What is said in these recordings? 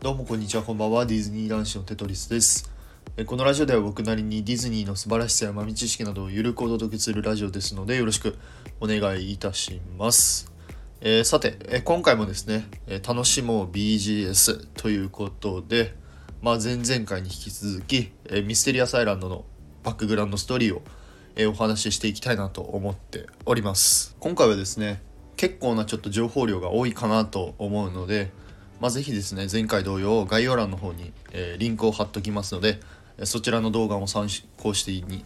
どうもこんにちは、こんばんは。ディズニー男子のテトリスです。このラジオでは僕なりにディズニーの素晴らしさや豆知識などをゆるくお届けするラジオですので、よろしくお願いいたします。えーさて、え今回もですね、え楽しもう BGS ということで、まあ、前々回に引き続き、えミステリアスアイランドのバックグラウンドストーリーを、えお話ししていきたいなと思っております。今回はですね、結構なちょっと情報量が多いかなと思うので、まあ、ぜひですね前回同様概要欄の方に、えーリンクを貼っときますのでそちらの動画も参考してに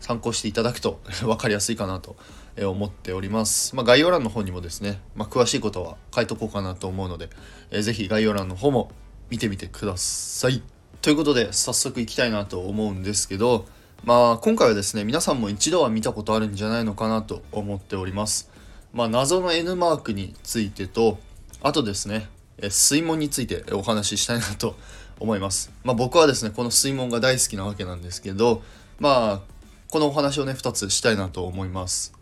参考していただくと 分かりやすいかなと思っております、まあ、概要欄の方にもですね、まあ、詳しいことは書いとこうかなと思うので、えーぜひ概要欄の方も見てみてください。ということで早速いきたいなと思うんですけどまあ今回はですね皆さんも一度は見たことあるんじゃないのかなと思っております。まあ謎の N マークについてとあとですねえ水門についてお話ししたいなと思います。まあ、僕はですねこの水門が大好きなわけなんですけどまあこのお話をね2つしたいなと思います。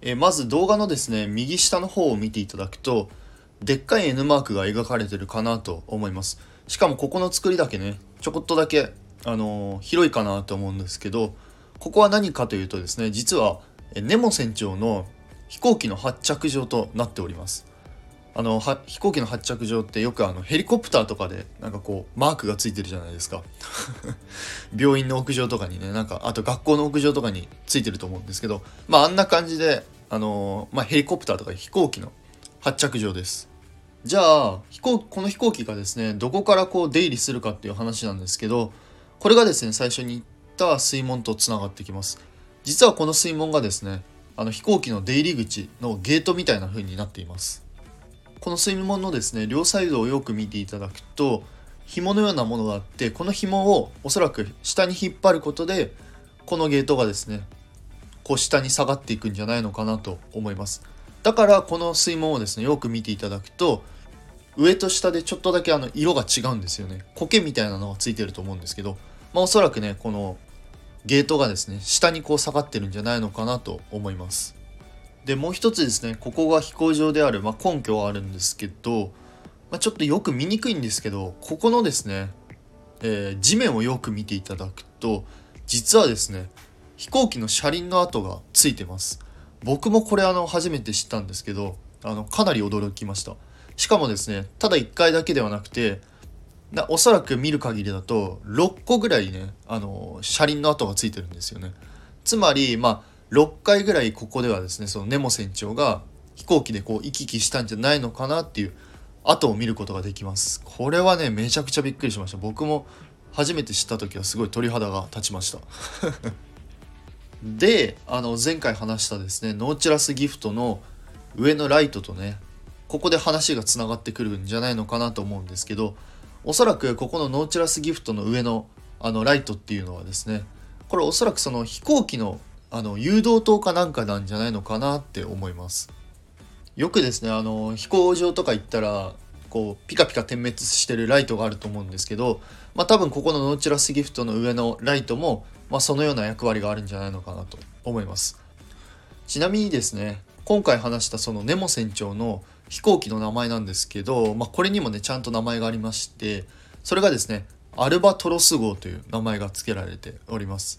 えまず動画のですね右下の方を見ていただくとでっかい N マークが描かれてるかなと思います。しかもここの作りだけねちょこっとだけ、あのー広いかなと思うんですけどここは何かというとですね実はネモ船長の飛行機の発着場となっております。あのは飛行機の発着場ってよくあのヘリコプターとかでなんかこうマークがついてるじゃないですか。病院の屋上とかにねなんかあと学校の屋上とかについてると思うんですけどまああんな感じであのまあ、ヘリコプターとか飛行機の発着場です。じゃあ飛行この飛行機がですねどこからこう出入りするかっていう話なんですけどこれがですね最初に言った水門とつながってきます。実はこの水門がですねあの飛行機の出入り口のゲートみたいな風になっていますこの水門のですね両サイドをよく見ていただくと紐のようなものがあってこの紐をおそらく下に引っ張ることでこのゲートがですねこう下に下がっていくんじゃないのかなと思います。だからこの水門をですねよく見ていただくと上と下でちょっとだけあの色が違うんですよね。苔みたいなのがついてると思うんですけどまあおそらくねこのゲートがですね下にこう下がってるんじゃないのかなと思います。でもう一つですねここが飛行場である、まあ、根拠はあるんですけど、まあ、ちょっとよく見にくいんですけどここのですね、えー地面をよく見ていただくと実はですね飛行機の車輪の跡がついてます。僕もこれあの初めて知ったんですけどあのかなり驚きました。しかもですねただ1回だけではなくてなおそらく見る限りだと6個ぐらいねあの車輪の跡がついてるんですよね。つまりまあ6回ぐらいここではですねそのネモ船長が飛行機でこう行き来したんじゃないのかなっていう跡を見ることができます。これはねめちゃくちゃびっくりしました。僕も初めて知った時はすごい鳥肌が立ちました。であの前回話したですねノーチラスギフトの上のライトとねここで話がつながってくるんじゃないのかなと思うんですけどおそらくここのノーチラスギフトの上のあのライトっていうのはですねこれおそらくその飛行機のあの誘導灯かなんかなんじゃないのかなって思います。よくですねあの飛行場とか行ったらこうピカピカ点滅してるライトがあると思うんですけどまあ多分ここのノーチラスギフトの上のライトも、まあ、そのような役割があるんじゃないのかなと思います。ちなみにですね今回話したそのネモ船長の飛行機の名前なんですけど、まあ、これにもねちゃんと名前がありましてそれがですねアルバトロス号という名前が付けられております。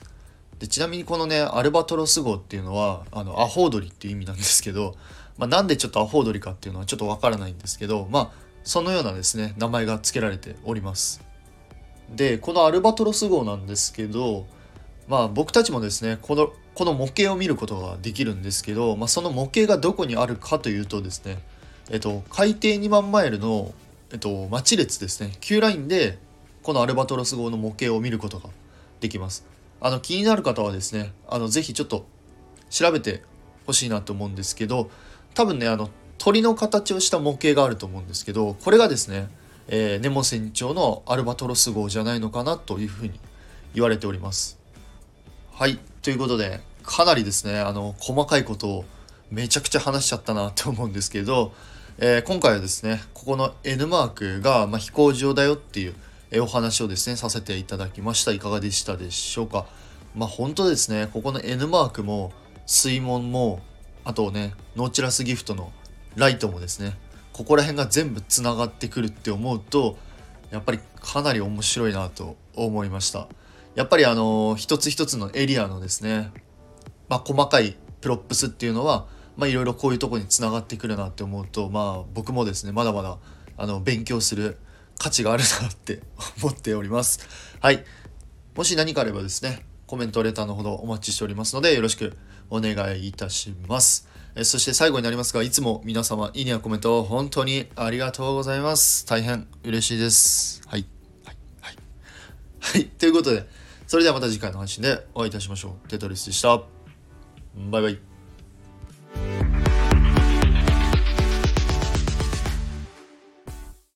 でちなみにこのねアルバトロス号っていうのはあのアホウドリっていう意味なんですけど、まあ、なんでちょっとアホウドリかっていうのはちょっとわからないんですけどまあそのようなですね名前が付けられております。でこのアルバトロス号なんですけどまあ僕たちもですねこのこの模型を見ることができるんですけど、まあ、その模型がどこにあるかというとですねえっと海底2万マイルの、えっと、待ち列ですね Q ラインでこのアルバトロス号の模型を見ることができます。あの気になる方はですねあのぜひちょっと調べてほしいなと思うんですけど多分ねあの鳥の形をした模型があると思うんですけどこれがですね、えーネモ船長のアルバトロス号じゃないのかなというふうに言われております。はいということでかなりですねあの細かいことをめちゃくちゃ話しちゃったなって思うんですけど、えー今回はですねここの N マークが、まあ、飛行場だよっていう、えお話をですねさせていただきました。いかがでしたでしょうか？まあ本当ですね。ここの N マークも水門もあとねノーチラスギフトのライトもですねここら辺が全部つながってくるって思うとやっぱりかなり面白いなと思いました。やっぱりあの一つ一つのエリアのですねまあ細かいプロップスっていうのはまあいろいろこういうとこにつながってくるなって思うとまあ僕もですねまだまだあの勉強する価値があるなって 思っております。はい。もし何かあればですねコメントレターのほどお待ちしておりますのでよろしくお願いいたします。えそして最後になりますがいつも皆様いいねやコメント本当にありがとうございます。大変嬉しいです。はい。はい。はい。はい。ということでそれではまた次回の配信でお会いいたしましょう。テトリスでした。バイバイ。